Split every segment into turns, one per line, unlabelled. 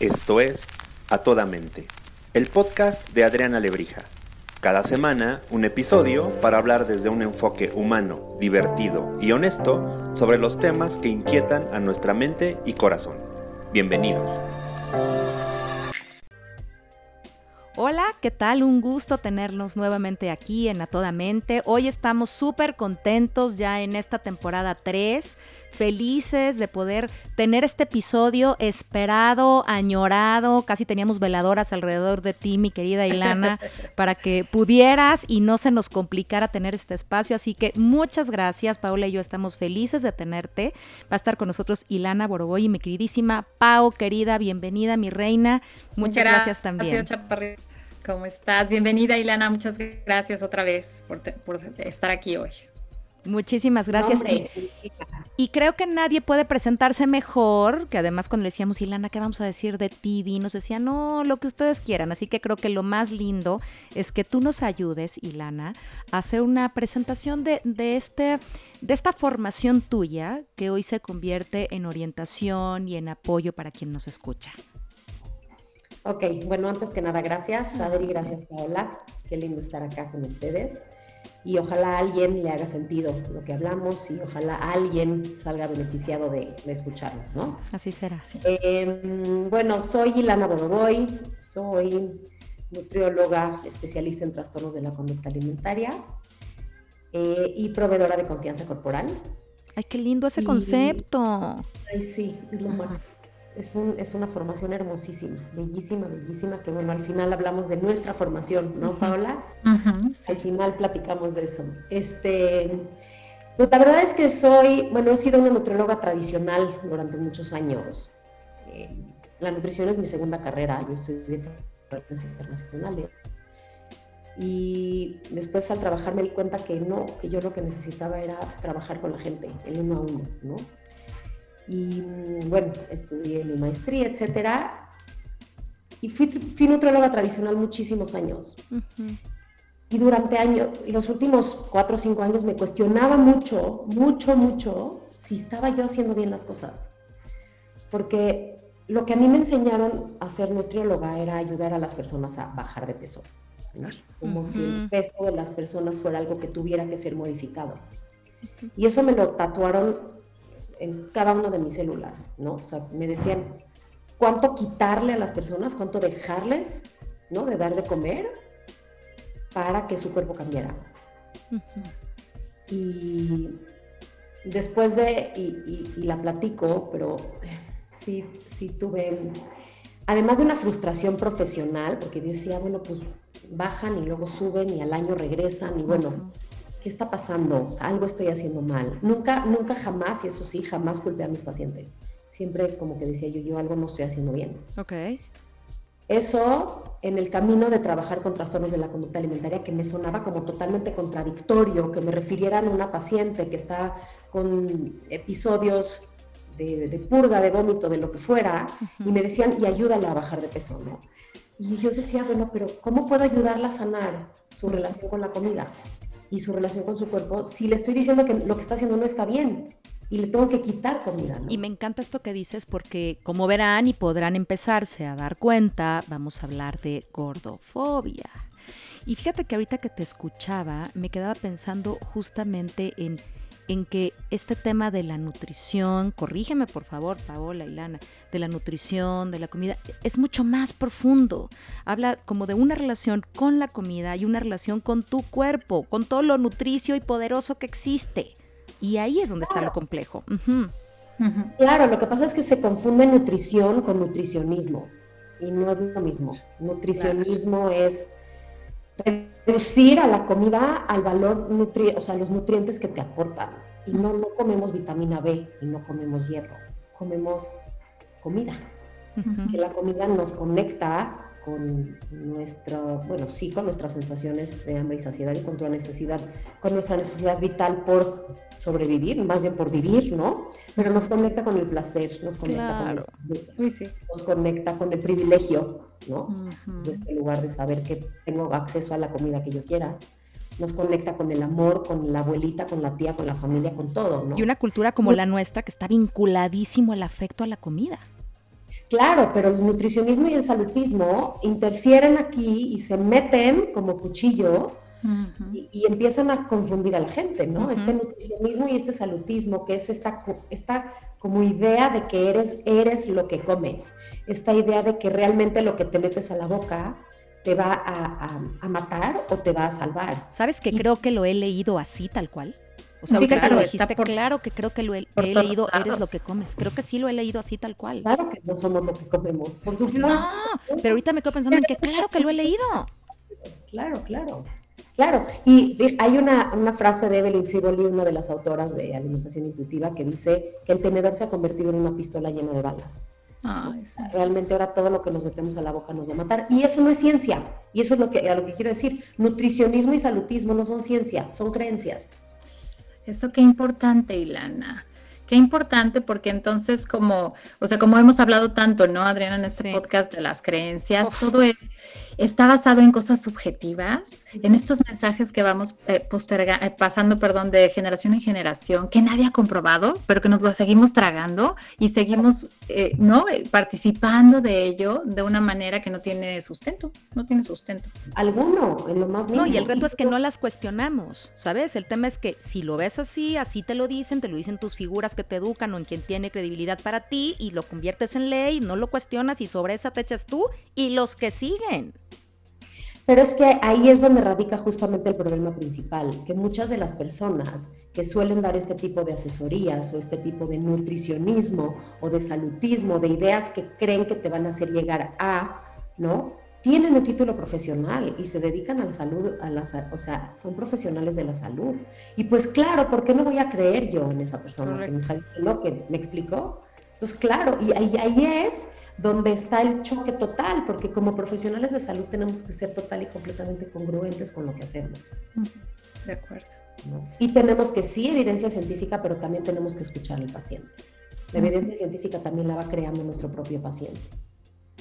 Esto es A Toda Mente, el podcast de Adriana Lebrija. Cada semana un episodio para hablar desde un enfoque humano, divertido y honesto sobre los temas que inquietan a nuestra mente y corazón. Bienvenidos.
Hola, ¿qué tal? Un gusto tenernos nuevamente aquí en A Toda Mente. Hoy estamos súper contentos ya en esta temporada 3 felices de poder tener este episodio esperado, añorado. Casi teníamos veladoras alrededor de ti, mi querida Ilana, para que pudieras y no se nos complicara tener este espacio. Así que muchas gracias, Paula y yo estamos felices de tenerte. Va a estar con nosotros Ilana Boroboy y mi queridísima Pau, querida, bienvenida, mi reina. Muchas gracias, también.
¿Cómo estás? Bienvenida, Ilana. Muchas gracias otra vez por, por estar aquí hoy.
Muchísimas gracias. y, creo que nadie puede presentarse mejor, que además cuando le decíamos, Ilana, ¿qué vamos a decir de ti? nos decía, no, lo que ustedes quieran. Así que creo que lo más lindo es que tú nos ayudes, Ilana, a hacer una presentación de, de, este, de esta formación tuya que hoy se convierte en orientación y en apoyo para quien nos escucha.
Ok, bueno, antes que nada, gracias, Adri, gracias, Paola. Qué lindo estar acá con ustedes y ojalá a alguien le haga sentido lo que hablamos y ojalá alguien salga beneficiado de, escucharnos, ¿no?
Así será.
Em, bueno, soy Ilana Boroboy, soy nutrióloga especialista en trastornos de la conducta alimentaria eh, y proveedora de confianza corporal.
Ay, qué lindo ese concepto.
Ay, sí, es lo más es, un, es, una formación hermosísima, bellísima, bellísima, que bueno, al final hablamos de nuestra formación, ¿no, Paola? Al final platicamos de eso. Este, pues la verdad es que soy, bueno, he sido una nutrióloga tradicional durante muchos años. Eh, la nutrición es mi segunda carrera, yo estudié relaciones internacionales. Y después al trabajar me di cuenta que no, que yo lo que necesitaba era trabajar con la gente, el uno a uno, ¿no? Y bueno, estudié mi maestría, etcétera. Y fui, fui nutróloga tradicional muchísimos años. Y durante años, los últimos cuatro o cinco años me cuestionaba mucho, mucho, mucho si estaba yo haciendo bien las cosas. Porque lo que a mí me enseñaron a ser nutrióloga era ayudar a las personas a bajar de peso. Como si el peso de las personas fuera algo que tuviera que ser modificado. Y eso me lo tatuaron en cada una de mis células, ¿no? O sea, me decían cuánto quitarle a las personas, cuánto dejarles, ¿no? De dar de comer para que su cuerpo cambiara. Y después de, y, la platico, pero sí, sí tuve, además de una frustración profesional, porque yo decía, bueno, pues bajan y luego suben y al año regresan y bueno, ¿qué está pasando? O sea, algo estoy haciendo mal. Nunca, nunca jamás, y eso sí, jamás culpé a mis pacientes. Siempre como que decía yo, yo algo no estoy haciendo bien.
Ok.
Eso en el camino de trabajar con trastornos de la conducta alimentaria que me sonaba como totalmente contradictorio, que me refirieran a una paciente que está con episodios de, purga, de vómito, de lo que fuera, y me decían, y ayúdala a bajar de peso, ¿no? Y yo decía, bueno, pero ¿cómo puedo ayudarla a sanar su relación con la comida? Y su relación con su cuerpo si le estoy diciendo que lo que está haciendo no está bien y le tengo que quitar comida.
Y me encanta esto que dices porque como verán y podrán empezarse a dar cuenta, vamos a hablar de gordofobia. Y fíjate que ahorita que te escuchaba me quedaba pensando justamente en en que este tema de la nutrición, corrígeme por favor, Paola y Lana, de la nutrición, de la comida, es mucho más profundo. Habla como de una relación con la comida y una relación con tu cuerpo, con todo lo nutricio y poderoso que existe. Y ahí es donde está lo complejo.
Claro, lo que pasa es que se confunde nutrición con nutricionismo y no es lo mismo. Nutricionismo es reducir a la comida al valor, nutri o sea, los nutrientes que te aportan. Y no, no comemos vitamina B y no comemos hierro, comemos comida. Que la comida nos conecta con nuestro, bueno, sí, con nuestras sensaciones de hambre y saciedad y con tu necesidad, con nuestra necesidad vital por sobrevivir, más bien por vivir, ¿no? Pero nos conecta con el placer, nos conecta, con, el, nos conecta con el privilegio, ¿no? Desde este lugar de saber que tengo acceso a la comida que yo quiera nos conecta con el amor, con la abuelita, con la tía, con la familia, con todo, ¿no?
Y una cultura como la nuestra que está vinculadísimo al afecto a la comida.
Claro, pero el nutricionismo y el salutismo interfieren aquí y se meten como cuchillo y, empiezan a confundir a la gente, ¿no? Este nutricionismo y este salutismo, que es esta, esta como idea de que eres, eres lo que comes, esta idea de que realmente lo que te metes a la boca te va a, matar o te va a salvar.
¿Sabes que creo que lo he leído así, tal cual? O sea, ahorita claro, lo dijiste, claro que creo que lo he, leído, eres lo que comes. Creo que sí lo he leído así, tal cual.
Claro que no somos lo que comemos, por supuesto.
No, pero ahorita me quedo pensando en que claro que lo he leído.
Claro, claro. Claro, y hay una, una, frase de Evelyn Triboli, una de las autoras de Alimentación Intuitiva, que dice que el tenedor se ha convertido en una pistola llena de balas. Realmente ahora todo lo que nos metemos a la boca nos va a matar. Y eso no es ciencia. Y eso es lo que, a lo que quiero decir. Nutricionismo y salutismo no son ciencia, son creencias.
Eso qué importante, Ilana. Qué importante porque entonces como, o sea, como hemos hablado tanto, ¿no, Adriana, en este podcast de las creencias, todo es está basado en cosas subjetivas, en estos mensajes que vamos eh, eh, pasando perdón, de generación en generación, que nadie ha comprobado, pero que nos lo seguimos tragando y seguimos eh, ¿no? participando de ello de una manera que no tiene sustento, no tiene sustento.
Alguno, en lo más mínimo.
No, y el reto es que no las cuestionamos, ¿sabes? El tema es que si lo ves así, así te lo dicen, te lo dicen tus figuras que te educan o en quien tiene credibilidad para ti y lo conviertes en ley, no lo cuestionas y sobre esa te echas tú y los que siguen.
Pero es que ahí es donde radica justamente el problema principal, que muchas de las personas que suelen dar este tipo de asesorías o este tipo de nutricionismo o de salutismo, de ideas que creen que te van a hacer llegar a, ¿no? Tienen un título profesional y se dedican a la salud, a la, o sea, son profesionales de la salud. Y pues claro, ¿por qué no voy a creer yo en esa persona que me está diciendo que me explicó? Pues claro, y ahí, ahí es donde está el choque total, porque como profesionales de salud tenemos que ser total y completamente congruentes con lo que hacemos.
De acuerdo.
Y tenemos que sí evidencia científica, pero también tenemos que escuchar al paciente. La evidencia científica también la va creando nuestro propio paciente.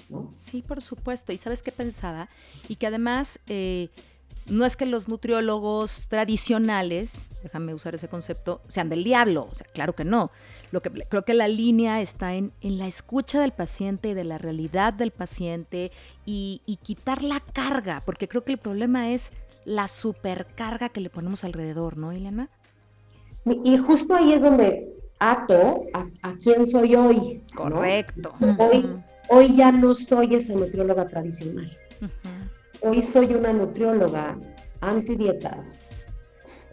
¿no?
Sí, por supuesto. ¿Y sabes qué pensaba? Y que además eh, no es que los nutriólogos tradicionales, déjame usar ese concepto, sean del diablo. O sea, claro que no lo que creo que la línea está en, en la escucha del paciente y de la realidad del paciente y, quitar la carga, porque creo que el problema es la supercarga que le ponemos alrededor, ¿no, Elena?
Y justo ahí es donde ato a, quién soy hoy.
Correcto.
Hoy, hoy ya no soy esa nutrióloga tradicional. Hoy soy una nutrióloga antidietas,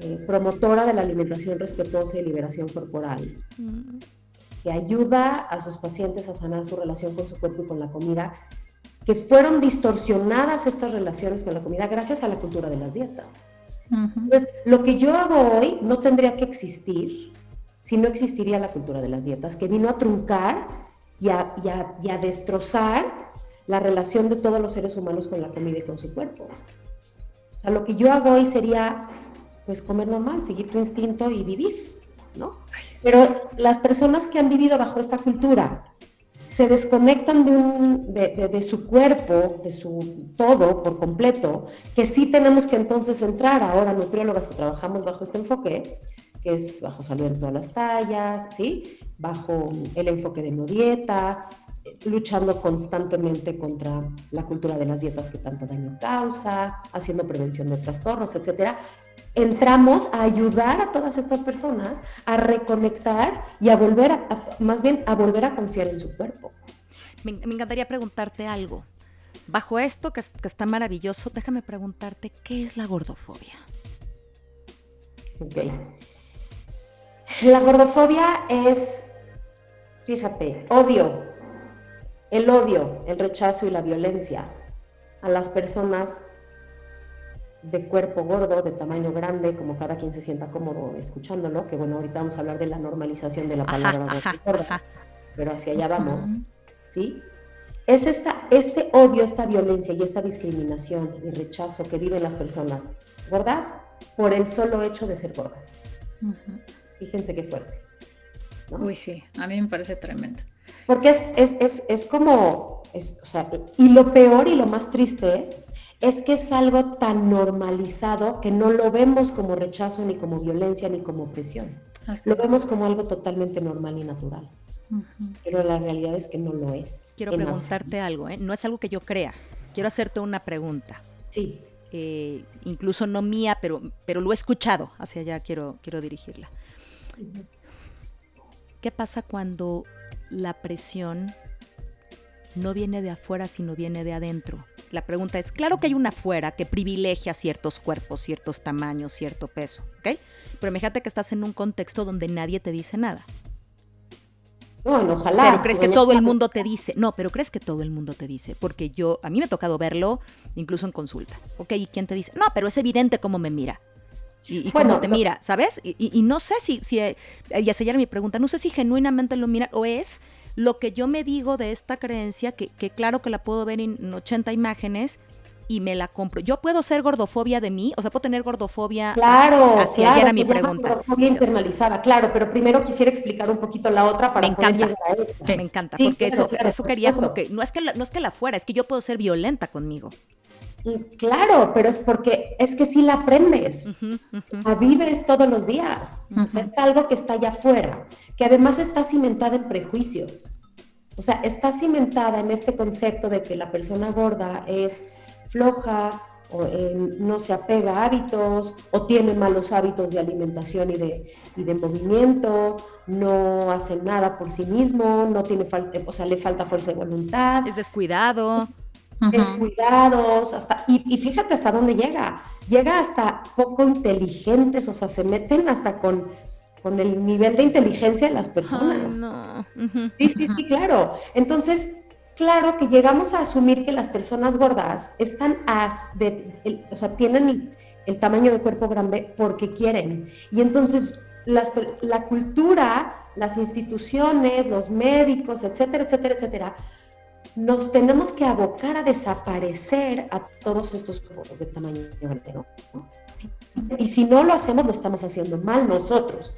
eh, promotora de la alimentación respetuosa y liberación corporal, mm. que ayuda a sus pacientes a sanar su relación con su cuerpo y con la comida, que fueron distorsionadas estas relaciones con la comida gracias a la cultura de las dietas. Entonces, lo que yo hago hoy no tendría que existir si no existiría la cultura de las dietas, que vino a truncar y a, y a destrozar la relación de todos los seres humanos con la comida y con su cuerpo. O sea, lo que yo hago hoy sería pues comer normal, seguir tu instinto y vivir, ¿no? Pero las personas que han vivido bajo esta cultura se desconectan de, un, de, su cuerpo, de su todo por completo, que sí tenemos que entonces entrar ahora nutriólogas que trabajamos bajo este enfoque, que es bajo salud en todas las tallas, ¿sí? Bajo el enfoque de no dieta, luchando constantemente contra la cultura de las dietas que tanto daño causa, haciendo prevención de trastornos, etcétera entramos a ayudar a todas estas personas a reconectar y a volver a, más bien a volver a confiar en su cuerpo.
Me, encantaría preguntarte algo. Bajo esto que, está maravilloso, déjame preguntarte, ¿qué es la gordofobia?
Ok. La gordofobia es, fíjate, odio, el odio, el rechazo y la violencia a las personas de cuerpo gordo, de tamaño grande, como cada quien se sienta cómodo escuchándolo, que bueno, ahorita vamos a hablar de la normalización de la palabra gorda, pero hacia allá vamos, ¿sí? Es esta, este odio, esta violencia y esta discriminación y rechazo que viven las personas gordas por el solo hecho de ser gordas. Fíjense qué fuerte.
Uy, sí, a mí me parece tremendo.
Porque es, es, es, es como, o sea, y lo peor y lo más triste es que es algo tan normalizado que no lo vemos como rechazo, ni como violencia, ni como opresión. lo vemos como algo totalmente normal y natural. pero la realidad es que no lo es.
Quiero preguntarte algo, ¿eh? no es algo que yo crea, quiero hacerte una pregunta.
Sí.
Eh, incluso no mía, pero, pero lo he escuchado, hacia allá quiero, quiero dirigirla. ¿Qué pasa cuando la presión no viene de afuera, sino viene de adentro? La pregunta es, claro que hay una afuera que privilegia ciertos cuerpos, ciertos tamaños, cierto peso, ¿ok? Pero imagínate que estás en un contexto donde nadie te dice nada.
Bueno, ojalá.
Pero crees que todo el mundo te dice. No, pero crees que todo el mundo te dice. Porque yo, a mí me ha tocado verlo incluso en consulta. Ok, ¿y quién te dice? No, pero es evidente cómo me mira. Y, cómo te mira, ¿sabes? Y, no sé si, si eh, y a mi pregunta, no sé si genuinamente lo mira o es lo que yo me digo de esta creencia, que, que claro que la puedo ver en 80 imágenes, y me la compro. Yo puedo ser gordofobia de mí, o sea, puedo tener gordofobia.
Claro, hacia claro, era mi pregunta. Gordofobia internalizada, claro, pero primero quisiera explicar un poquito la otra para
me encanta. me encanta, porque eso, eso quería como que no es que la, no es que la fuera, es que yo puedo ser violenta conmigo.
Claro, pero es porque es que sí la aprendes, la vives todos los días, o sea, es algo que está allá afuera, que además está cimentada en prejuicios. O sea, está cimentada en este concepto de que la persona gorda es floja, o no se apega a hábitos, o tiene malos hábitos de alimentación y de, de movimiento, no hace nada por sí mismo, no tiene falta, o sea, le falta fuerza de voluntad.
Es descuidado.
Descuidados, hasta, y, fíjate hasta dónde llega. Llega hasta poco inteligentes, o sea, se meten hasta con, con el nivel de inteligencia de las personas. Sí, sí, sí, claro. Entonces, claro que llegamos a asumir que las personas gordas están as de, o sea, tienen el, tamaño de cuerpo grande porque quieren. Y entonces la cultura, las instituciones, los médicos, etcétera, etcétera, etcétera, nos tenemos que abocar a desaparecer a todos estos cuerpos de tamaño grande. Y si no lo hacemos, lo estamos haciendo mal nosotros.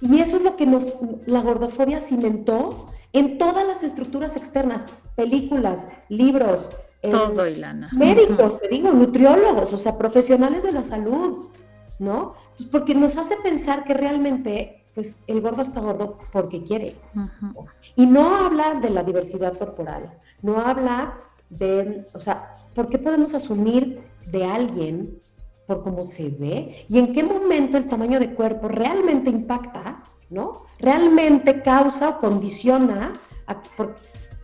Y eso es lo que nos, la gordofobia cimentó en todas las estructuras externas, películas, libros.
Todo, Ilana.
Médicos, te digo, nutriólogos, o sea, profesionales de la salud, ¿no? porque nos hace pensar que realmente, pues, el gordo está gordo porque quiere. Y no habla de la diversidad corporal, no habla de, o sea, ¿por qué podemos asumir de alguien por cómo se ve y en qué momento el tamaño de cuerpo realmente impacta, ¿no? Realmente causa o condiciona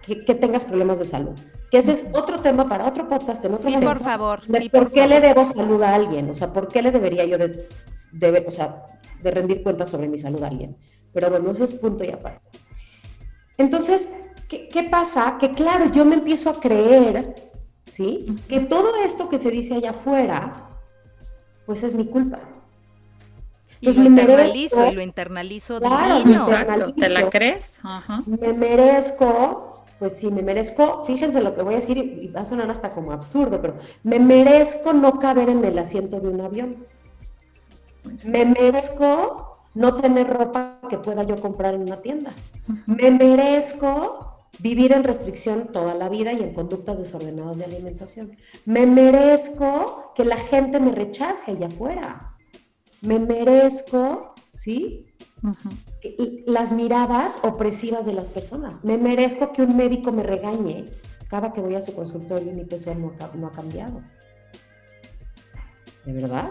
que, tengas problemas de salud. Que ese es otro tema para otro podcast en otro
Sí, por favor.
sí, ¿Por, qué le debo salud a alguien? O sea, ¿por qué le debería yo de, o sea, de rendir cuentas sobre mi salud a alguien? Pero bueno, eso es punto y aparte. Entonces, ¿qué, ¿qué, pasa? Que claro, yo me empiezo a creer, ¿sí? Que todo esto que se dice allá afuera pues es mi culpa.
y lo internalizo y lo internalizo divino.
Exacto, ¿te la crees?
Me merezco, pues sí, me merezco, fíjense lo que voy a decir y va a sonar hasta como absurdo, pero me merezco no caber en el asiento de un avión. Me merezco no tener ropa que pueda yo comprar en una tienda. Me merezco vivir en restricción toda la vida y en conductas desordenadas de alimentación. Me merezco que la gente me rechace allá afuera. Me merezco, ¿sí? Las miradas opresivas de las personas. Me merezco que un médico me regañe cada que voy a su consultorio y mi peso no, no ha cambiado. ¿De verdad?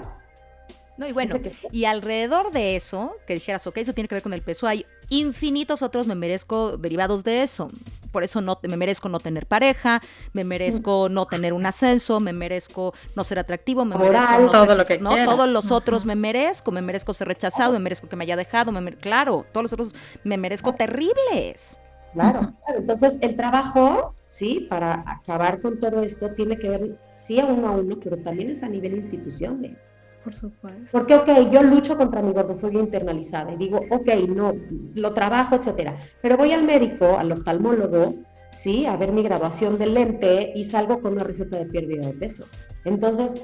No, y bueno, y alrededor de eso, que dijeras, ok, eso tiene que ver con el peso, hay infinitos otros me merezco derivados de eso. Por eso no me merezco no tener pareja, me merezco no tener un ascenso, me merezco no ser atractivo, me merezco no
todo lo que
no todos los otros me merezco, me merezco ser rechazado, me merezco que me haya dejado, me claro, todos los otros me merezco terribles.
Claro, claro, entonces el trabajo, sí, para acabar con todo esto tiene que ver sí a uno a uno, pero también es a nivel instituciones.
Por supuesto.
Porque, ok, yo lucho contra mi gordofobia internalizada y digo, ok, no, lo trabajo, etcétera. Pero voy al médico, al oftalmólogo, ¿sí? A ver mi graduación del lente y salgo con una receta de pérdida de peso. Entonces,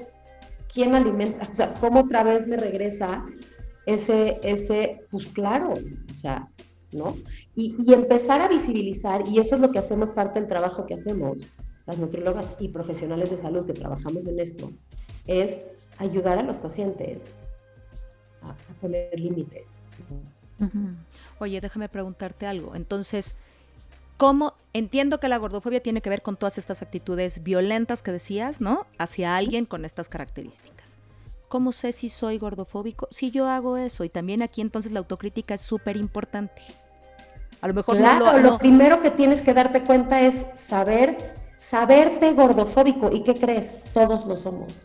¿quién alimenta? O sea, ¿cómo otra vez me regresa ese, ese, pues claro, o sea, ¿no? Y, y empezar a visibilizar, y eso es lo que hacemos parte del trabajo que hacemos, las nutriólogas y profesionales de salud que trabajamos en esto, es ayudar a los pacientes a, poner límites.
Oye, déjame preguntarte algo. Entonces, ¿cómo entiendo que la gordofobia tiene que ver con todas estas actitudes violentas que decías, ¿no? Hacia alguien con estas características. ¿Cómo sé si soy gordofóbico? Si yo hago eso. Y también aquí entonces la autocrítica es súper importante.
A lo mejor no lo, lo primero que tienes que darte cuenta es saber, saberte gordofóbico. ¿Y qué crees? Todos lo somos.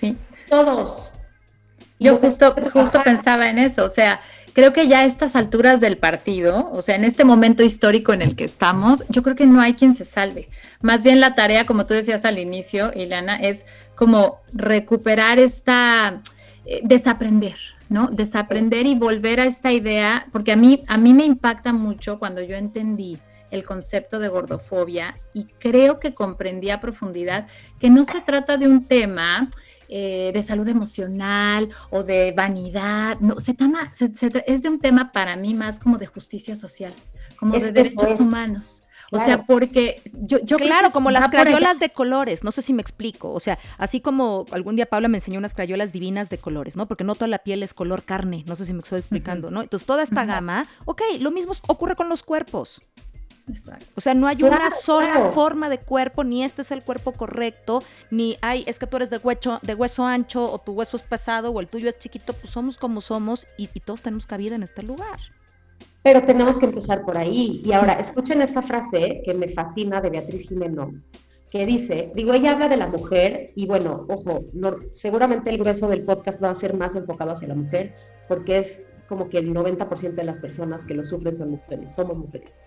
Sí.
Todos.
Yo justo, justo pensaba en eso, o sea, creo que ya a estas alturas del partido, o sea, en este momento histórico en el que estamos, yo creo que no hay quien se salve. Más bien la tarea, como tú decías al inicio, Ileana, es como recuperar esta, eh, desaprender, ¿no? Desaprender y volver a esta idea, porque a mí, a mí me impacta mucho cuando yo entendí el concepto de gordofobia y creo que comprendí a profundidad que no se trata de un tema eh, de salud emocional o de vanidad, no, se, toma, es de un tema para mí más como de justicia social, como de derechos humanos. O sea, porque yo, yo
Claro, como las crayolas de colores, no sé si me explico. O sea, así como algún día Paula me enseñó unas crayolas divinas de colores, ¿no? Porque no toda la piel es color carne, no sé si me estoy explicando, ¿no? Entonces, toda esta gama, ok, lo mismo ocurre con los cuerpos. O sea, no hay una sola forma de cuerpo, ni este es el cuerpo correcto, ni hay, es que tú eres de, hueso, de hueso ancho o tu hueso es pesado o el tuyo es chiquito, pues somos como somos y, todos tenemos cabida en este lugar.
Pero tenemos que empezar por ahí. Y ahora, escuchen esta frase que me fascina de Beatriz Jimeno, que dice, digo, ella habla de la mujer y bueno, ojo, seguramente el grueso del podcast va a ser más enfocado hacia la mujer porque es como que el 90% de las personas que lo sufren son mujeres, somos mujeres.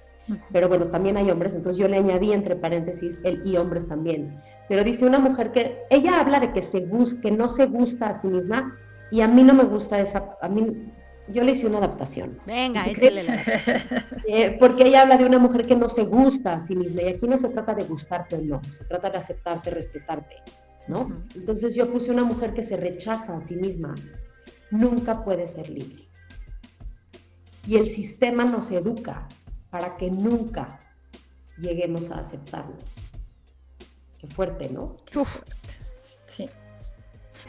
Pero bueno, también hay hombres, entonces yo le añadí entre paréntesis el y hombres también. Pero dice una mujer que ella habla de que se que no se gusta a sí misma y a mí no me gusta esa, a mí yo le hice una adaptación.
Venga, échale la
eh, Porque ella habla de una mujer que no se gusta a sí misma y aquí no se trata de gustarte o no, se trata de aceptarte, respetarte, ¿no? Entonces yo puse una mujer que se rechaza a sí misma, nunca puede ser libre. Y el sistema nos educa para que nunca lleguemos a aceptarnos. Qué fuerte, ¿no?
Sí.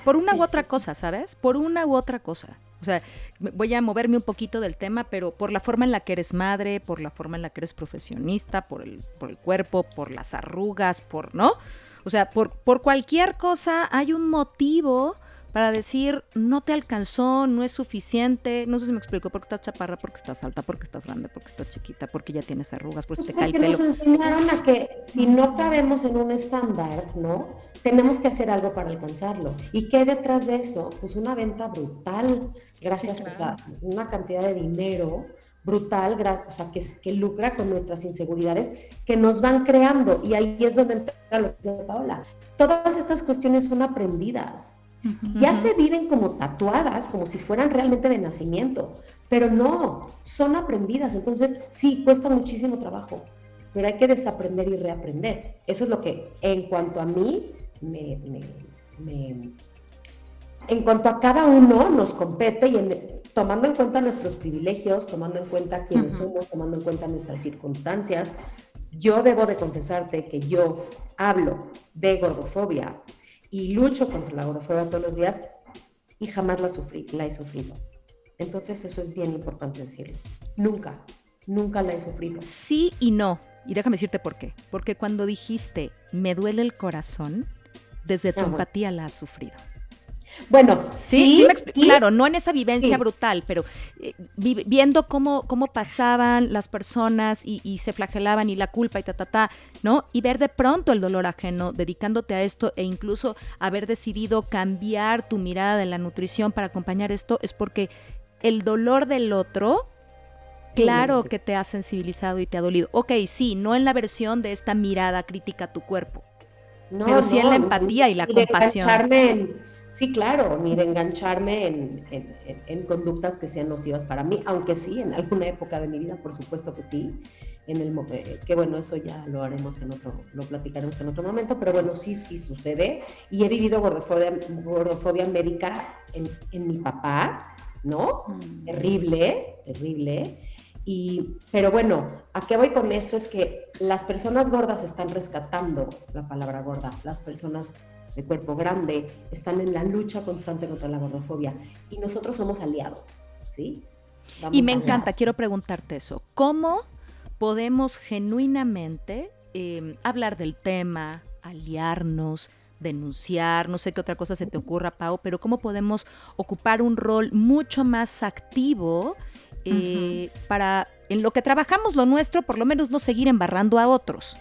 Por una u otra cosa, ¿sabes? Por una u otra cosa. O sea, voy a moverme un poquito del tema, pero por la forma en la que eres madre, por la forma en la que eres profesionista, por el, por el cuerpo, por las arrugas, por, ¿no? O sea, por, por cualquier cosa hay un motivo para decir, no te alcanzó, no es suficiente, no sé si me explico, porque estás chaparra, porque estás alta, porque estás grande, porque estás chiquita, porque ya tienes arrugas, porque te cae el pelo.
Nos enseñaron a que si no cabemos en un estándar, ¿no? Tenemos que hacer algo para alcanzarlo. ¿Y qué hay detrás de eso? Pues una venta brutal, gracias a una cantidad de dinero brutal, o sea, que, que lucra con nuestras inseguridades que nos van creando. Y ahí es donde entra lo que dice Paola. Todas estas cuestiones son aprendidas ya se viven como tatuadas, como si fueran realmente de nacimiento, pero no, son aprendidas, entonces sí, cuesta muchísimo trabajo, pero hay que desaprender y reaprender. Eso es lo que en cuanto a mí, me, en cuanto a cada uno nos compete y tomando en cuenta nuestros privilegios, tomando en cuenta quiénes somos, tomando en cuenta nuestras circunstancias, yo debo de confesarte que yo hablo de gordofobia y lucho contra la gordofobia todos los días y jamás la sufrí, la he sufrido. Entonces eso es bien importante decirlo. Nunca, nunca la he sufrido.
Sí y no. Y déjame decirte por qué. Porque cuando dijiste, me duele el corazón, desde tu ah, empatía la has sufrido.
Bueno, sí,
sí, claro, no en esa vivencia brutal, pero eh, viendo cómo, cómo pasaban las personas y, se flagelaban y la culpa y ta, ta, ta, ¿no? Y ver de pronto el dolor ajeno, dedicándote a esto e incluso haber decidido cambiar tu mirada de la nutrición para acompañar esto, es porque el dolor del otro, claro que te ha sensibilizado y te ha dolido. Ok, sí, no en la versión de esta mirada crítica a tu cuerpo, pero sí en la empatía y la compasión.
Sí, claro, ni de engancharme en, conductas que sean nocivas para mí, aunque sí, en alguna época de mi vida, por supuesto que sí. En el, eh, que bueno, eso ya lo haremos en otro, lo platicaremos en otro momento, pero bueno, sí, sí sucede. Y he vivido gordofobia, gordofobia médica en, mi papá, ¿no? Mm. Terrible, terrible. Y, pero bueno, ¿a qué voy con esto? Es que las personas gordas están rescatando la palabra gorda, las personas de cuerpo grande, están en la lucha constante contra la gordofobia y nosotros somos aliados, ¿sí?
y me encanta, quiero preguntarte eso. ¿Cómo podemos genuinamente em, hablar del tema, aliarnos, denunciar, no sé qué otra cosa se te ocurra, Pau, pero cómo podemos ocupar un rol mucho más activo eh, para en lo que trabajamos lo nuestro, por lo menos no seguir embarrando a otros.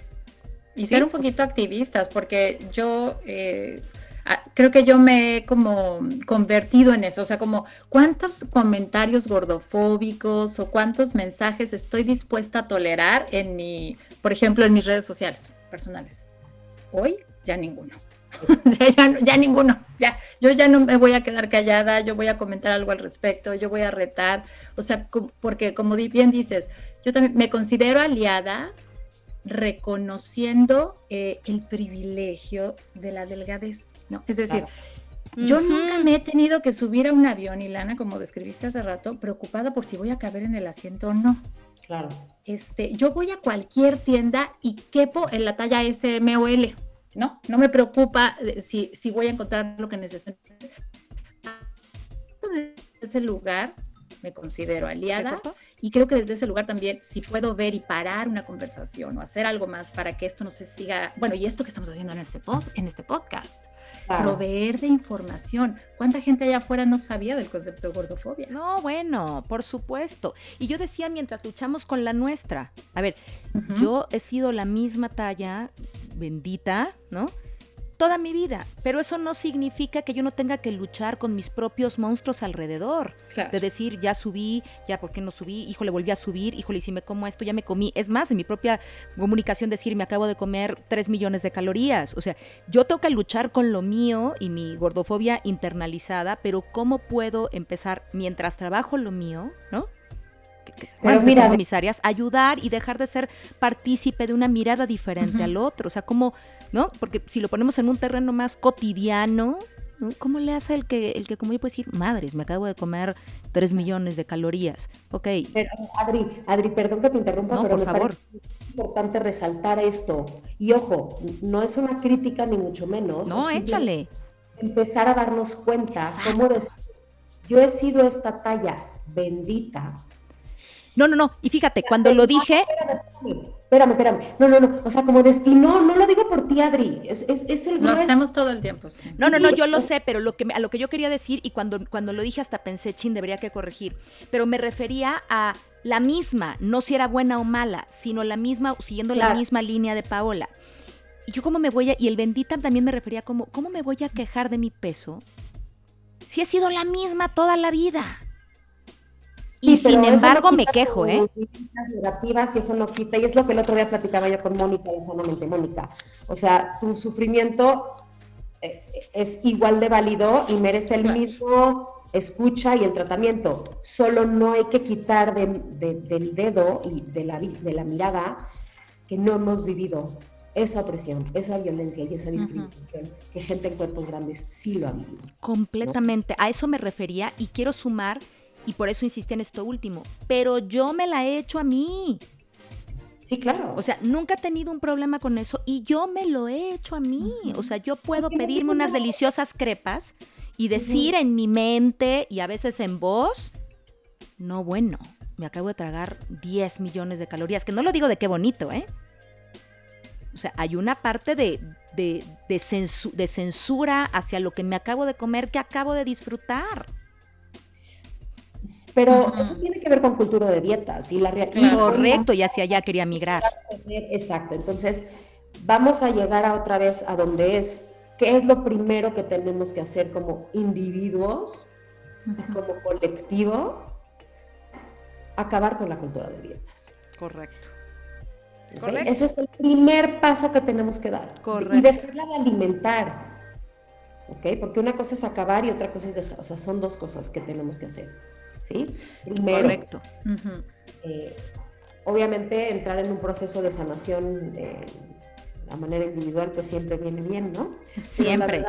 Y ser un poquito activistas, porque yo eh, creo que yo me he como convertido en eso, o sea, como cuántos comentarios gordofóbicos o cuántos mensajes estoy dispuesta a tolerar en mi, por ejemplo, en mis redes sociales personales. Hoy ya ninguno. ya, ya, ninguno, ya, yo ya no me voy a quedar callada, yo voy a comentar algo al respecto, yo voy a retar, o sea, porque como bien dices, yo también me considero aliada reconociendo eh, el privilegio de la delgadez, ¿no? Es decir, yo nunca me he tenido que subir a un avión, Ilana, como describiste hace rato, preocupada por si voy a caber en el asiento o no.
Claro.
Este, yo voy a cualquier tienda y quepo en la talla S, M o L, ¿no? No me preocupa eh, si, si voy a encontrar lo que necesito. ese lugar me considero aliada y creo que desde ese lugar también, si puedo ver y parar una conversación o hacer algo más para que esto no se siga, bueno, y esto que estamos haciendo en este, post, en este podcast, proveer de información. ¿Cuánta gente allá afuera no sabía del concepto de gordofobia?
No, bueno, por supuesto. Y yo decía mientras luchamos con la nuestra, a ver, yo he sido la misma talla bendita, ¿no? Toda mi vida, pero eso no significa que yo no tenga que luchar con mis propios monstruos alrededor. De decir, ya subí, ya por qué no subí, híjole, volví a subir, híjole, si me como esto, ya me comí. Es más, en mi propia comunicación decir, me acabo de comer 3 millones de calorías. O sea, yo tengo que luchar con lo mío y mi gordofobia internalizada, pero ¿cómo puedo empezar mientras trabajo lo mío, ¿no? pero mira, mis áreas, ayudar y dejar de ser partícipe de una mirada diferente al otro. O sea, como, ¿no? Porque si lo ponemos en un terreno más cotidiano, ¿cómo le hace el que, el que como yo puedo decir, madres, me acabo de comer tres millones de calorías? Ok.
Pero, Adri, Adri, perdón que te interrumpa, pero me favor. parece importante resaltar esto. Y ojo, no es una crítica ni mucho menos.
No, échale.
Empezar a darnos cuenta cómo yo he sido esta talla bendita
no, no, no. Y fíjate, cuando lo dije.
Espérame, espérame. No, no, no. O sea, como de. Y no, no lo digo por ti, Adri. Es, es, es el.
Lo hacemos todo el tiempo.
No, no, no, yo lo sé, pero lo que, a lo que yo quería decir, y cuando, cuando lo dije hasta pensé, chin, debería que corregir. Pero me refería a la misma, no si era buena o mala, sino la misma, siguiendo la misma línea de Paola. Y yo, ¿cómo me voy a.? Y el bendita también me refería como, ¿cómo me voy a quejar de mi peso? Si he sido la misma toda la vida. Y sin embargo me quejo, ¿eh?
Negativas y eso no quita, y es lo que el otro día platicaba yo con Mónica de Sanamente, Mónica. O sea, tu sufrimiento eh, es igual de válido y merece el mismo escucha y el tratamiento. Solo no hay que quitar del dedo y de la, de la mirada que no hemos vivido esa opresión, esa violencia y esa discriminación que gente en cuerpos grandes sí lo ha vivido.
Completamente, a eso me refería y quiero sumar y por eso insistí en esto último. Pero yo me la he hecho a mí.
Sí, claro.
O sea, nunca he tenido un problema con eso y yo me lo he hecho a mí. O sea, yo puedo pedirme unas deliciosas crepas y decir en mi mente y a veces en voz, no, bueno, me acabo de tragar 10 millones de calorías, que no lo digo de qué bonito, ¿eh? O sea, hay una parte de, de, de censura hacia lo que me acabo de comer que acabo de disfrutar.
Pero eso tiene que ver con cultura de dietas y la realidad.
Correcto, y hacia allá quería migrar.
Exacto, entonces vamos a llegar a otra vez a donde es, ¿qué es lo primero que tenemos que hacer como individuos, como colectivo? Acabar con la cultura de dietas.
Correcto.
Ese es el primer paso que tenemos que dar. Correcto. Y dejarla de alimentar. ¿Ok? Porque una cosa es acabar y otra cosa es dejar. O sea, son dos cosas que tenemos que hacer. ¿Sí?
Correcto.
Eh, obviamente entrar en un proceso de sanación de la manera individual pues siempre viene bien, ¿no?
Siempre.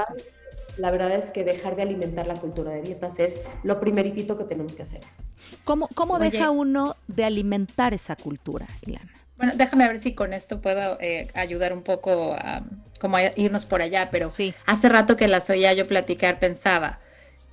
La verdad, es que dejar de alimentar la cultura de dietas es lo primeritito que tenemos que hacer.
¿Cómo, cómo deja uno de alimentar esa cultura, Ilana?
Bueno, déjame ver si con esto puedo eh, ayudar un poco a, como irnos por allá, pero sí. hace rato que las oía yo platicar, pensaba,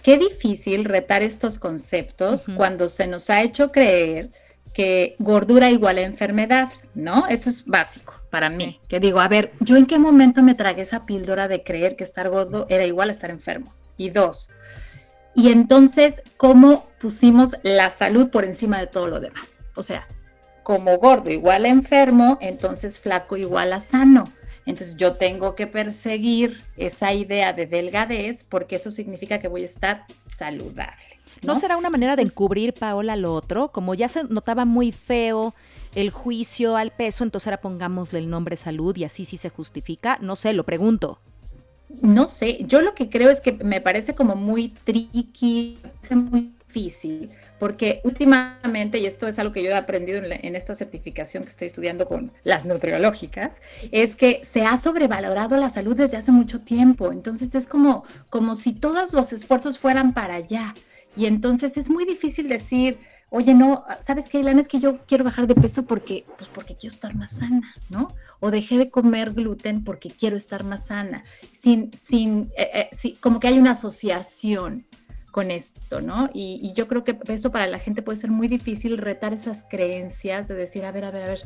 qué difícil retar estos conceptos cuando se nos ha hecho creer que gordura igual a enfermedad, ¿no? Eso es básico para mí. Que digo, a ver, ¿yo en qué momento me tragué esa píldora de creer que estar gordo era igual a estar enfermo? Y dos, y entonces, ¿cómo pusimos la salud por encima de todo lo demás? O sea, como gordo igual a enfermo, entonces flaco igual a sano. Entonces yo tengo que perseguir esa idea de delgadez porque eso significa que voy a estar saludable.
¿No, será una manera de encubrir, Paola, lo otro? Como ya se notaba muy feo el juicio al peso, entonces ahora pongámosle el nombre salud y así sí se justifica. No sé, lo pregunto.
No sé, yo lo que creo es que me parece como muy tricky, muy difícil, porque últimamente, y esto es algo que yo he aprendido en, esta certificación que estoy estudiando con las nutriológicas, es que se ha sobrevalorado la salud desde hace mucho tiempo. Entonces es como, como si todos los esfuerzos fueran para allá. Y entonces es muy difícil decir, oye, no, ¿sabes qué, Ilana? Es que yo quiero bajar de peso porque, pues porque quiero estar más sana, ¿no? O dejé de comer gluten porque quiero estar más sana, sin, sin, eh, eh, como que hay una asociación con esto, ¿no? Y, yo creo que eso para la gente puede ser muy difícil retar esas creencias de decir, a ver, a ver, a ver,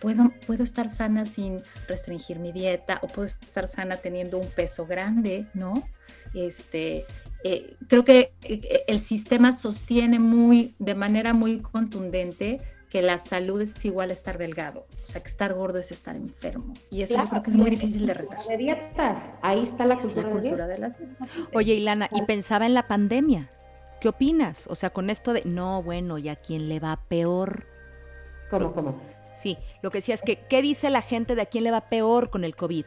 puedo, puedo estar sana sin restringir mi dieta o puedo estar sana teniendo un peso grande, ¿no? Este, eh, creo que eh, el sistema sostiene muy, de manera muy contundente que la salud es igual a estar delgado, o sea, que estar gordo es estar enfermo. Y eso yo creo que es muy difícil de retar.
De dietas, ahí está la cultura,
de, las dietas.
Oye, Ilana, y pensaba en la pandemia. ¿Qué opinas? O sea, con esto de, no, bueno, ¿y a quién le va peor?
¿Cómo, cómo?
Sí, lo que decía es que, ¿qué dice la gente de a quién le va peor con el COVID?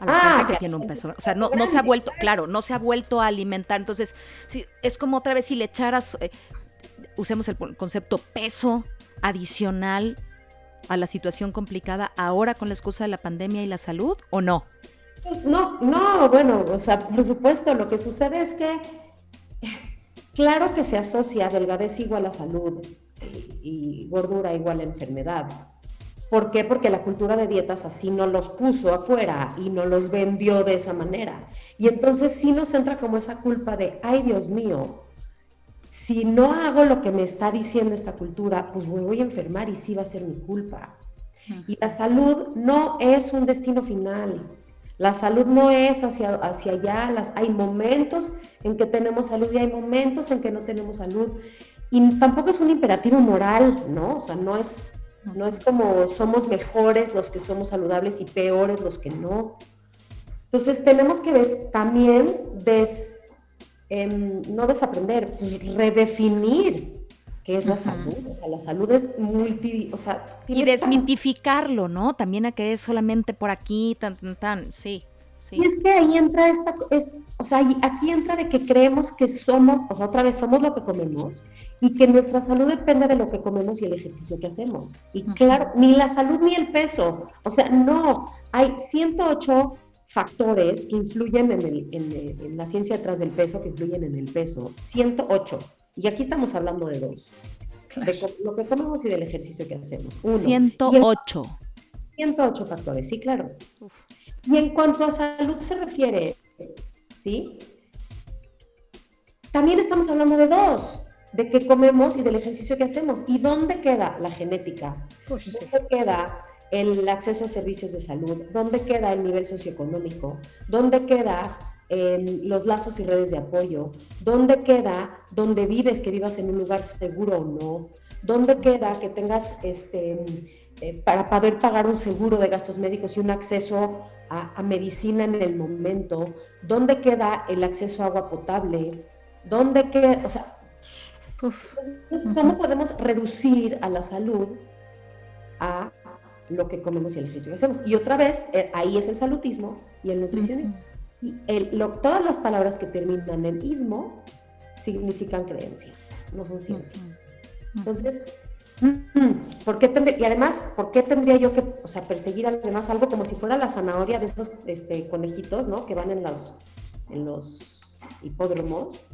a la gente que ah, tiene un peso. O sea, no, no se ha vuelto, claro, no se ha vuelto a alimentar. Entonces, sí, es como otra vez si le echaras, eh, usemos el concepto peso adicional a la situación complicada ahora con la excusa de la pandemia y la salud o no?
No, no, bueno, o sea, por supuesto, lo que sucede es que claro que se asocia delgadez igual a salud y, gordura igual a enfermedad. ¿Por qué? Porque la cultura de dietas así no los puso afuera y no los vendió de esa manera. Y entonces sí nos entra como esa culpa de, ay Dios mío, si no hago lo que me está diciendo esta cultura, pues me voy a enfermar y sí va a ser mi culpa. Y la salud no es un destino final. La salud no es hacia, hacia allá. Las, hay momentos en que tenemos salud y hay momentos en que no tenemos salud. Y tampoco es un imperativo moral, ¿no? O sea, no es, no es como somos mejores los que somos saludables y peores los que no. Entonces tenemos que también des, no desaprender, pues redefinir qué es la salud. O sea, la salud es multi, o sea,
y desmitificarlo, ¿no? También a que es solamente por aquí, tan, tan, tan, sí. Sí.
Y es que ahí entra esta, o sea, aquí entra de que creemos que somos, o sea, otra vez somos lo que comemos y que nuestra salud depende de lo que comemos y el ejercicio que hacemos. Y claro, ni la salud ni el peso, o sea, no, hay 108 factores que influyen en, la ciencia detrás del peso, que influyen en el peso. 108. Y aquí estamos hablando de dos. De lo que comemos y del ejercicio que hacemos.
108.
108 factores, sí, claro. Y en cuanto a salud se refiere, ¿sí? También estamos hablando de dos, de qué comemos y del ejercicio que hacemos. ¿Y dónde queda la genética? ¿Dónde queda el acceso a servicios de salud, dónde queda el nivel socioeconómico, dónde queda em, los lazos y redes de apoyo, dónde queda donde vives, que vivas en un lugar seguro o no, dónde queda que tengas este, eh, para poder pagar un seguro de gastos médicos y un acceso a, medicina en el momento, dónde queda el acceso a agua potable, dónde queda, o sea, ¿cómo podemos reducir a la salud a lo que comemos y el ejercicio que hacemos. Y otra vez, eh, ahí es el salutismo y el nutricionismo. Y el, todas las palabras que terminan en ismo significan creencia, no son ciencia. Entonces, mm, ¿por qué tendría, y además, ¿por qué tendría yo que o sea, perseguir además algo como si fuera la zanahoria de esos este, conejitos, ¿no? Que van en los, en los hipódromos.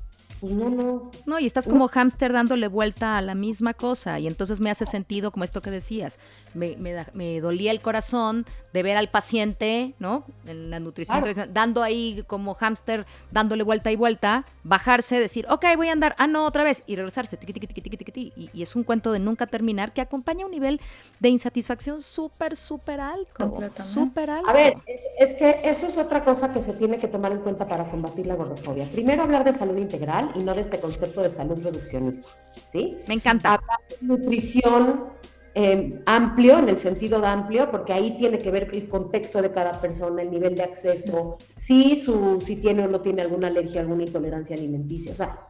Pues no, no.
No, y estás como hámster dándole vuelta a la misma cosa y entonces me hace sentido como esto que decías. Me, me, dolía el corazón de ver al paciente, ¿no? En la nutrición dando ahí como hámster, dándole vuelta y vuelta, bajarse, decir, ok, voy a andar, ah, no, otra vez, y regresarse, tiqui, tiqui, tiqui, tiqui, y, y es un cuento de nunca terminar que acompaña un nivel de insatisfacción súper, súper alto. Súper alto.
A ver, es, es que eso es otra cosa que se tiene que tomar en cuenta para combatir la gordofobia. Primero hablar de salud integral y no de este concepto de salud reduccionista. ¿sí?
Me encanta.
Hablar de nutrición eh, amplio, en el sentido de amplio, porque ahí tiene que ver el contexto de cada persona, el nivel de acceso, si, su, si tiene o no tiene alguna alergia, alguna intolerancia alimenticia. O sea,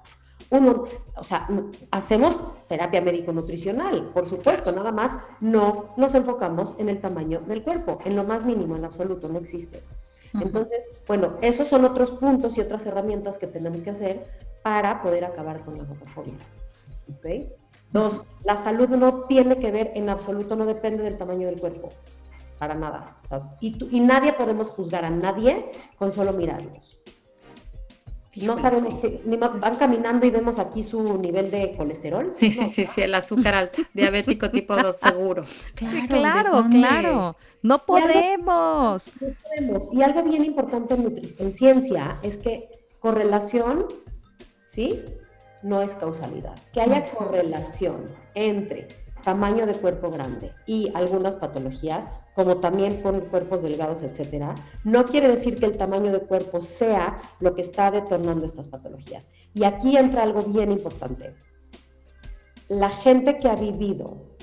uno, o sea, hacemos terapia médico-nutricional, por supuesto, nada más no nos enfocamos en el tamaño del cuerpo, en lo más mínimo, en absoluto, no existe. Entonces, bueno, esos son otros puntos y otras herramientas que tenemos que hacer para poder acabar con la gordofobia. ¿Okay? Dos, la salud no tiene que ver en absoluto, no depende del tamaño del cuerpo, para nada. y, y, nadie podemos juzgar a nadie con solo mirarlos. No sabemos que van caminando y vemos aquí su nivel de colesterol.
Sí, sí, sí, sí, el azúcar alto, diabético tipo 2 seguro.
sí, claro, claro. No podemos.
no podemos. Y algo bien importante en, en ciencia es que correlación ¿sí? No es causalidad. Que haya correlación entre tamaño de cuerpo grande y algunas patologías, como también con cuerpos delgados, etcétera, no quiere decir que el tamaño de cuerpo sea lo que está detonando estas patologías. Y aquí entra algo bien importante. La gente que ha vivido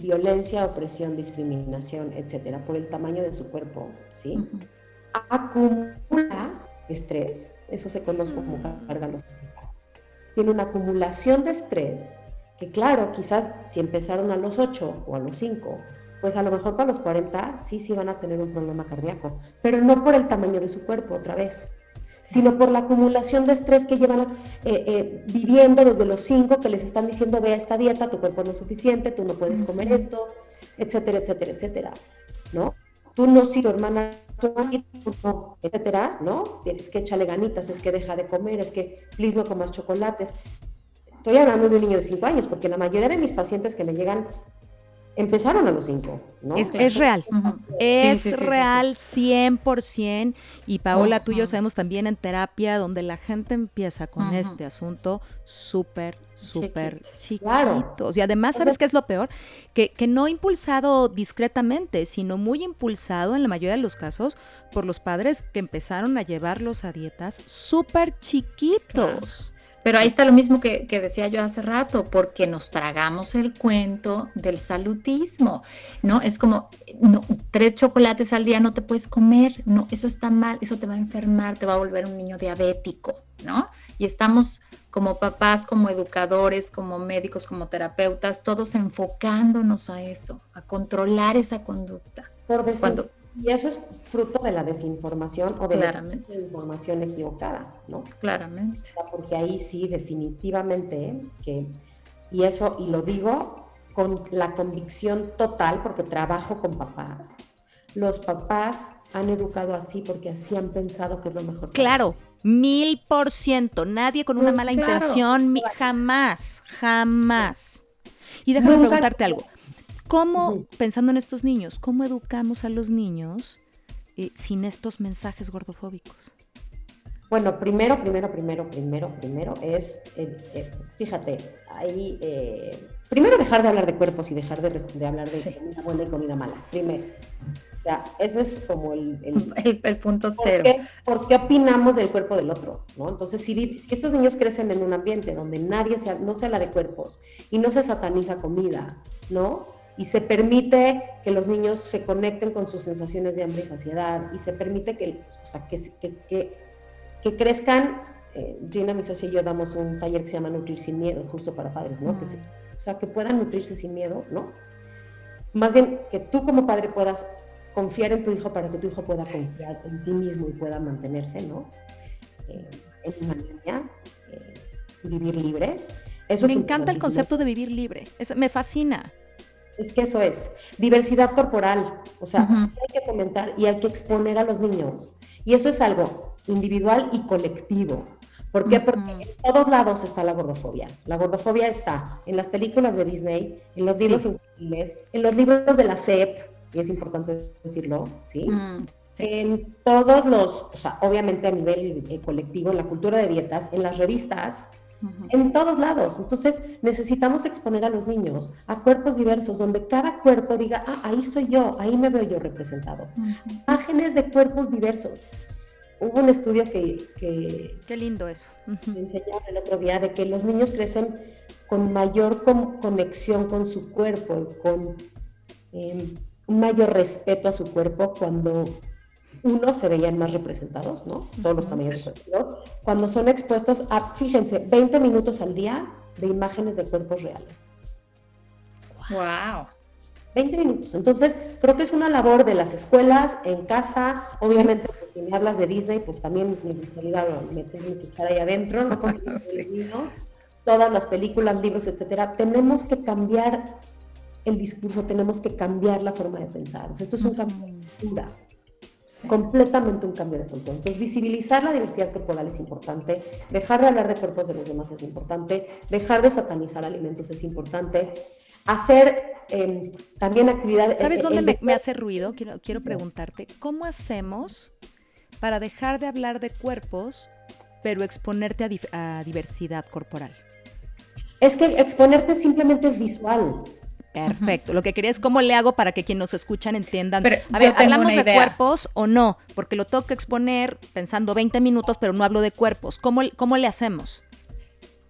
violencia, opresión, discriminación, etcétera, por el tamaño de su cuerpo, ¿sí? Acumula estrés, eso se conoce como carga Tiene una acumulación de estrés que claro, quizás si empezaron a los 8 o a los 5, pues a lo mejor para los 40 sí, sí van a tener un problema cardíaco, pero no por el tamaño de su cuerpo otra vez, sino por la acumulación de estrés que llevan eh, eh, viviendo desde los 5, que les están diciendo, ve a esta dieta, tu cuerpo no es suficiente, tú no puedes comer esto, etcétera, etcétera, etcétera, ¿no? Tú no, si tu hermana etcétera, ¿no? Tienes que echarle ganitas, es que deja de comer, es que please no comas chocolates. Estoy hablando de un niño de 5 años, porque la mayoría de mis pacientes que me llegan empezaron a los 5, ¿no?
Es, real, es real 100%. Y Paola, tú y yo sabemos también en terapia, donde la gente empieza con este asunto súper, súper chiquitos. Y además, ¿sabes qué es lo peor? Que, que no impulsado discretamente, sino muy impulsado en la mayoría de los casos por los padres que empezaron a llevarlos a dietas súper chiquitos.
Pero ahí está lo mismo que, decía yo hace rato, porque nos tragamos el cuento del salutismo, ¿no? Es como, no, tres chocolates al día no te puedes comer, no, eso está mal, eso te va a enfermar, te va a volver un niño diabético, ¿no? Y estamos como papás, como educadores, como médicos, como terapeutas, todos enfocándonos a eso, a controlar esa conducta.
Por decir, y eso es fruto de la desinformación o de la información equivocada, ¿no?
Claramente.
Porque ahí sí, definitivamente, que, y eso, y lo digo con la convicción total, porque trabajo con papás, los papás han educado así porque así han pensado que es lo mejor.
Claro, mil por ciento. Nadie con una mala intención, jamás, jamás. Y déjame preguntarte algo. ¿Cómo, pensando en estos niños, cómo educamos a los niños eh, sin estos mensajes gordofóbicos?
Bueno, primero, primero, primero, primero, primero es, eh, eh, fíjate, ahí, primero dejar de hablar de cuerpos y dejar de, hablar de comida buena y comida mala, primero. O sea, ese es como el,
el, punto cero.
¿por qué, opinamos del cuerpo del otro? ¿no? Entonces, si, si, estos niños crecen en un ambiente donde nadie se, no se habla de cuerpos y no se sataniza comida, ¿no? Y se permite que los niños se conecten con sus sensaciones de hambre y saciedad y se permite que, o sea, que, que, que, crezcan. Eh, Gina, mi socia y yo damos un taller que se llama Nutrir sin Miedo, justo para padres, ¿no? Que o sea, que puedan nutrirse sin miedo, ¿no? Más bien que tú como padre puedas confiar en tu hijo para que tu hijo pueda confiar en sí mismo y pueda mantenerse, ¿no? Eh, en una línea, eh, vivir libre.
Eso me encanta el concepto de vivir libre, me fascina.
Es que eso es, diversidad corporal, o sea, hay que fomentar y hay que exponer a los niños. Y eso es algo individual y colectivo. ¿Por qué? Porque en todos lados está la gordofobia. La gordofobia está en las películas de Disney, en los libros infantiles, en los libros de la SEP, y es importante decirlo, ¿sí? Mm, en todos los, o sea, obviamente a nivel eh, colectivo, en la cultura de dietas, en las revistas, en todos lados. Entonces necesitamos exponer a los niños a cuerpos diversos, donde cada cuerpo diga, ah, ahí estoy yo, ahí me veo yo representado. Imágenes de cuerpos diversos. Hubo un estudio que...
Qué lindo eso.
Me enseñaron el otro día de que los niños crecen con mayor conexión con su cuerpo, con em, un mayor respeto a su cuerpo cuando uno se veían más representados, ¿no? Todos los tamaños representados. Cuando son expuestos a, fíjense, 20 minutos al día de imágenes de cuerpos reales.
¡Wow!
20 minutos. Entonces, creo que es una labor de las escuelas, en casa, obviamente, pues, si me hablas de Disney, pues también me gustaría meter mi cuchara ahí adentro, ¿no? todas las películas, libros, etcétera. Tenemos que cambiar el discurso, tenemos que cambiar la forma de pensar. esto es un cambio de cultura completamente un cambio de cultura. Entonces, visibilizar la diversidad corporal es importante, dejar de hablar de cuerpos de los demás es importante, dejar de satanizar alimentos es importante, hacer em, también actividades...
¿Sabes dónde me, hace ruido? Quiero, quiero preguntarte, ¿cómo hacemos para dejar de hablar de cuerpos, pero exponerte a diversidad corporal?
Es que exponerte simplemente es visual.
Perfecto. Lo que quería es cómo le hago para que quienes nos escuchan entiendan. a ver, ¿hablamos de cuerpos o no? Porque lo tengo que exponer pensando 20 minutos, pero no hablo de cuerpos. ¿Cómo, cómo le hacemos?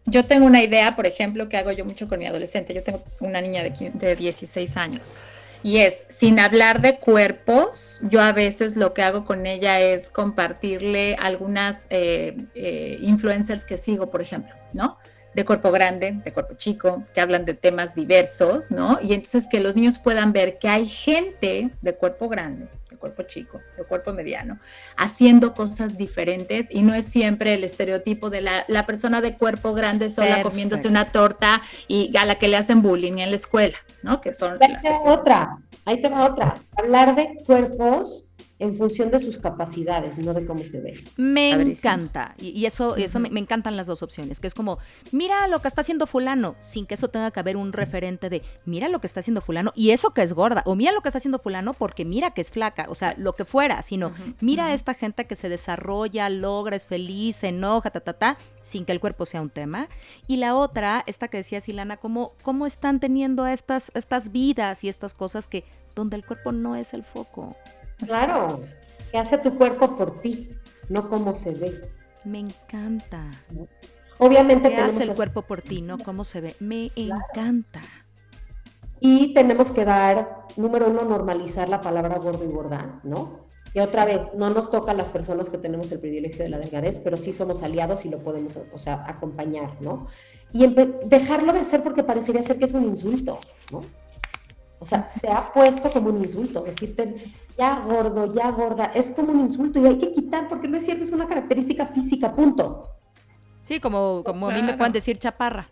Yo tengo una idea, por ejemplo, que hago yo mucho con mi adolescente. Yo tengo una niña de, de 16 años. Y es, sin hablar de cuerpos, yo a veces lo que hago con ella es compartirle algunas eh, eh, influencers que sigo, por ejemplo, ¿no? De cuerpo grande, de cuerpo chico, que hablan de temas diversos, ¿no? Y entonces que los niños puedan ver que hay gente de cuerpo grande, de cuerpo chico, de cuerpo mediano, haciendo cosas diferentes y no es siempre el estereotipo de la, persona de cuerpo grande sola comiéndose una torta y a la que le hacen bullying en la escuela, ¿no? Que son...
Ahí te otra, ahí te va otra. Hablar de cuerpos en función de sus capacidades, no de cómo se ve.
Me encanta. Y, eso, eso me, encantan las dos opciones, que es como, mira lo que está haciendo fulano, sin que eso tenga que haber un referente de, mira lo que está haciendo fulano y eso que es gorda, o mira lo que está haciendo fulano porque mira que es flaca, o sea, lo que fuera, sino mira a esta gente que se desarrolla, logra, es feliz, se enoja, ta, ta, ta, sin que el cuerpo sea un tema. Y la otra, esta que decía Silana, cómo, cómo están teniendo estas, estas vidas y estas cosas que donde el cuerpo no es el foco.
Claro, que hace tu cuerpo por ti, no como se ve.
Me encanta.
Obviamente
¿Qué hace el cuerpo por ti, no cómo se ve. Me encanta.
Y tenemos que dar, número uno, normalizar la palabra gordo y gorda, ¿no? Y otra vez, no nos toca a las personas que tenemos el privilegio de la delgadez, pero sí somos aliados y lo podemos, o sea, acompañar, ¿no? Y dejarlo de ser porque parecería ser que es un insulto, ¿no? O sea, se ha puesto como un insulto, decirte ya gordo, ya gorda, es como un insulto y hay que quitar porque no es cierto, es una característica física, punto.
Sí, como, como a mí me pueden decir chaparra.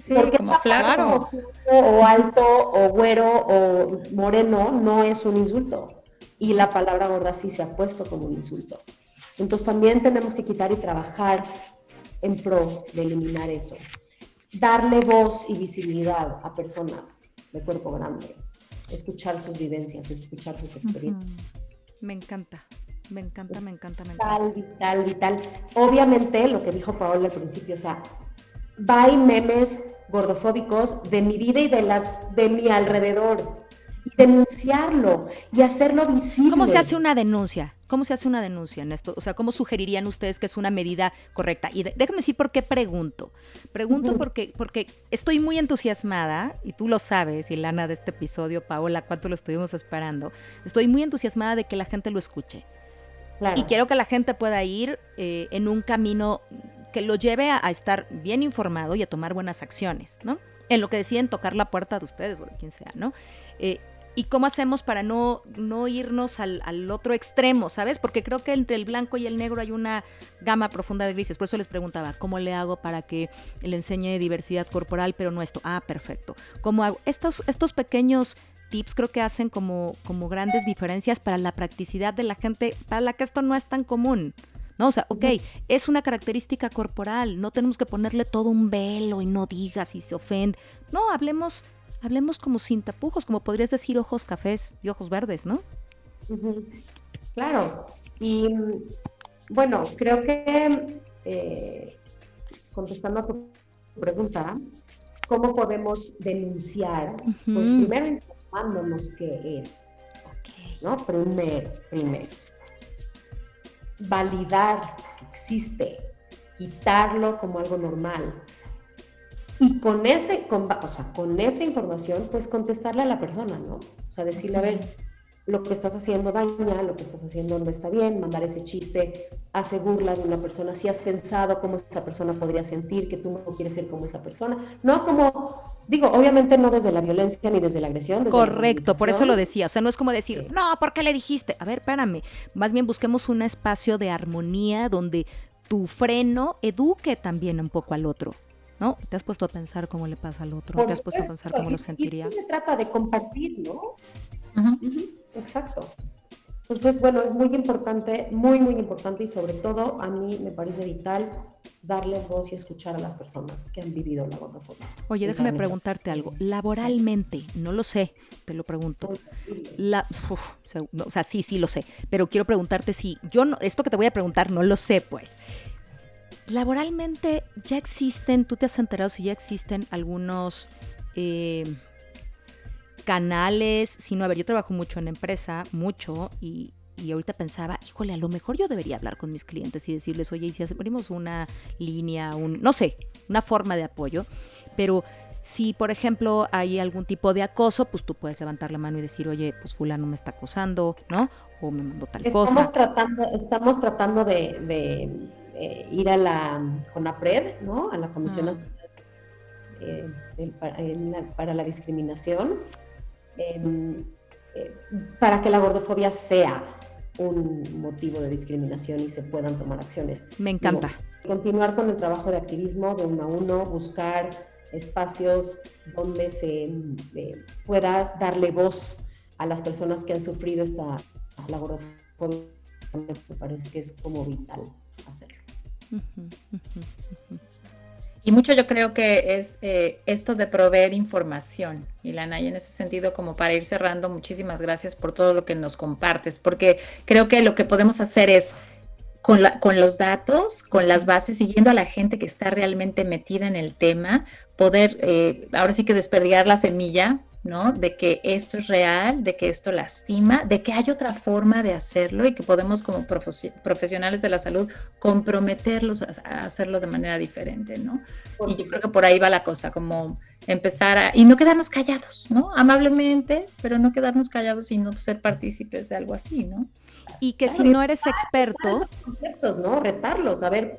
Sí, porque como. O alto, o güero, o moreno, no es un insulto. Y la palabra gorda sí se ha puesto como un insulto. Entonces también tenemos que quitar y trabajar en pro de eliminar eso. Darle voz y visibilidad a personas de cuerpo grande, escuchar sus vivencias, escuchar sus experiencias.
Me encanta. Me encanta, me encanta, me
encanta. Vital, vital, vital. Obviamente, lo que dijo Paola al principio, o sea, va memes gordofóbicos de mi vida y de las de mi alrededor denunciarlo y hacerlo visible.
¿Cómo se hace una denuncia? ¿Cómo se hace una denuncia en esto? O sea, ¿cómo sugerirían ustedes que es una medida correcta? Y déjame decir por qué pregunto. Pregunto porque, porque estoy muy entusiasmada, y tú lo sabes, Ilana, de este episodio, Paola, cuánto lo estuvimos esperando. Estoy muy entusiasmada de que la gente lo escuche. Y quiero que la gente pueda ir eh, en un camino que lo lleve a, estar bien informado y a tomar buenas acciones, ¿no? En lo que deciden tocar la puerta de ustedes o de quien sea, ¿no? Eh, ¿Y cómo hacemos para no, no irnos al, otro extremo, ¿sabes? Porque creo que entre el blanco y el negro hay una gama profunda de grises. Por eso les preguntaba, ¿cómo le hago para que le enseñe diversidad corporal, pero no esto? Ah, perfecto. ¿Cómo hago? Estos, estos pequeños tips creo que hacen como, como grandes diferencias para la practicidad de la gente, para la que esto no es tan común. ¿no? O sea, ok, es una característica corporal, no tenemos que ponerle todo un velo y no digas y se ofende. No, hablemos, hablemos como sin tapujos, como podrías decir ojos cafés y ojos verdes, ¿no?
Claro, y bueno, creo que eh, contestando a tu pregunta, ¿cómo podemos denunciar? Pues primero informándonos qué es, ¿no? Primero, primero validar que existe, quitarlo como algo normal. Y con, ese, con, o sea, con esa información, pues contestarle a la persona, ¿no? O sea, decirle, a ver, lo que estás haciendo daña, lo que estás haciendo no está bien, mandar ese chiste hace burla de una persona, si has pensado cómo esa persona podría sentir, que tú no quieres ser como esa persona, no como, digo, obviamente no desde la violencia ni desde la agresión.
Correcto, por eso lo decía, o sea, no es como decir, no, ¿por qué le dijiste? A ver, espérame, más bien busquemos un espacio de armonía donde tu freno eduque también un poco al otro. ¿No? ¿Te has puesto a pensar cómo le pasa al otro? ¿Te has puesto a pensar cómo lo sentiría?
Y se trata de compartir, ¿no? Exacto. Entonces, bueno, es muy importante, muy, muy importante y sobre todo a mí me parece vital darles voz y escuchar a las personas que han vivido la gordofobia.
Oye, déjame preguntarte algo. Laboralmente, no lo sé, te lo pregunto. La, o sea, sí, sí lo sé, pero quiero preguntarte si yo no, esto que te voy a preguntar no lo sé, pues. Laboralmente ya existen, tú te has enterado si ya existen algunos... Eh, canales, sino, a ver, yo trabajo mucho en empresa, mucho, y, y ahorita pensaba, híjole, a lo mejor yo debería hablar con mis clientes y decirles, oye, y si abrimos una línea, un, no sé, una forma de apoyo, pero si, por ejemplo, hay algún tipo de acoso, pues tú puedes levantar la mano y decir, oye, pues fulano me está acosando, ¿no? O me mandó tal
estamos
cosa.
Tratando, estamos tratando de, ir a la CONAPRED, ¿no? A la Comisión eh, para la Discriminación Em, eh, para que la gordofobia sea un motivo de discriminación y se puedan tomar acciones.
Me encanta.
continuar con el trabajo de activismo de uno a uno, buscar espacios donde se eh, puedas darle voz a las personas que han sufrido esta la gordofobia. Me parece que es como vital hacerlo.
Y mucho yo creo que es eh, esto de proveer información, Ilana, y en ese sentido, como para ir cerrando, muchísimas gracias por todo lo que nos compartes, porque creo que lo que podemos hacer es con, la, con los datos, con las bases, siguiendo a la gente que está realmente metida en el tema, poder eh, ahora sí que desperdigar la semilla ¿no? De que esto es real, de que esto lastima, de que hay otra forma de hacerlo y que podemos como profesionales de la salud comprometerlos a, hacerlo de manera diferente, ¿no? y yo creo que por ahí va la cosa, como empezar a, y no quedarnos callados, ¿no? Amablemente, pero no quedarnos callados y no ser partícipes de algo así, ¿no?
Y que si no eres experto...
Conceptos, ¿no? Retarlos, a ver,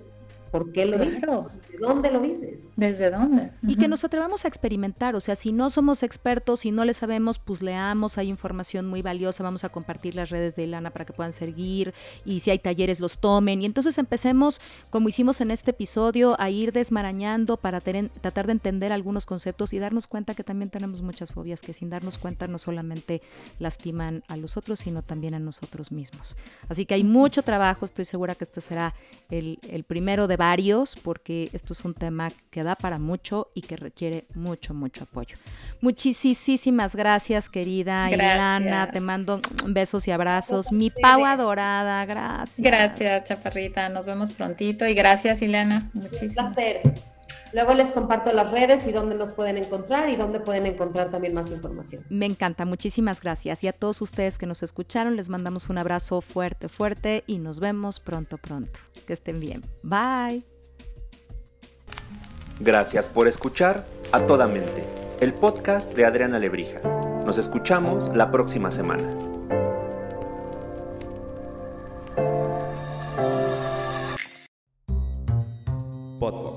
¿Por qué lo dices? ¿De dónde lo dices?
¿Desde dónde?
Y que nos atrevamos a experimentar, o sea, si no somos expertos, si no le sabemos, pues leamos, hay información muy valiosa, vamos a compartir las redes de Ilana para que puedan seguir y si hay talleres los tomen. Y entonces empecemos, como hicimos en este episodio, a ir desmarañando para tratar de entender algunos conceptos y darnos cuenta que también tenemos muchas fobias que sin darnos cuenta no solamente lastiman a los otros, sino también a nosotros mismos. Así que hay mucho trabajo, estoy segura que este será el, el primero de varios, porque esto es un tema que da para mucho y que requiere mucho, mucho apoyo. Muchísimas gracias, querida Ilana. Te mando besos y abrazos. Mi Pau adorada, gracias.
Gracias, Chaparrita. Nos vemos prontito y gracias, Ilana.
Muchísimas Luego les comparto las redes y dónde nos pueden encontrar y dónde pueden encontrar también más información.
Me encanta, muchísimas gracias. Y a todos ustedes que nos escucharon, les mandamos un abrazo fuerte, fuerte y nos vemos pronto, pronto. Que estén bien. Bye.
Gracias por escuchar A Toda Mente, el podcast de Adriana Lebrija. Nos escuchamos la próxima semana. Podbox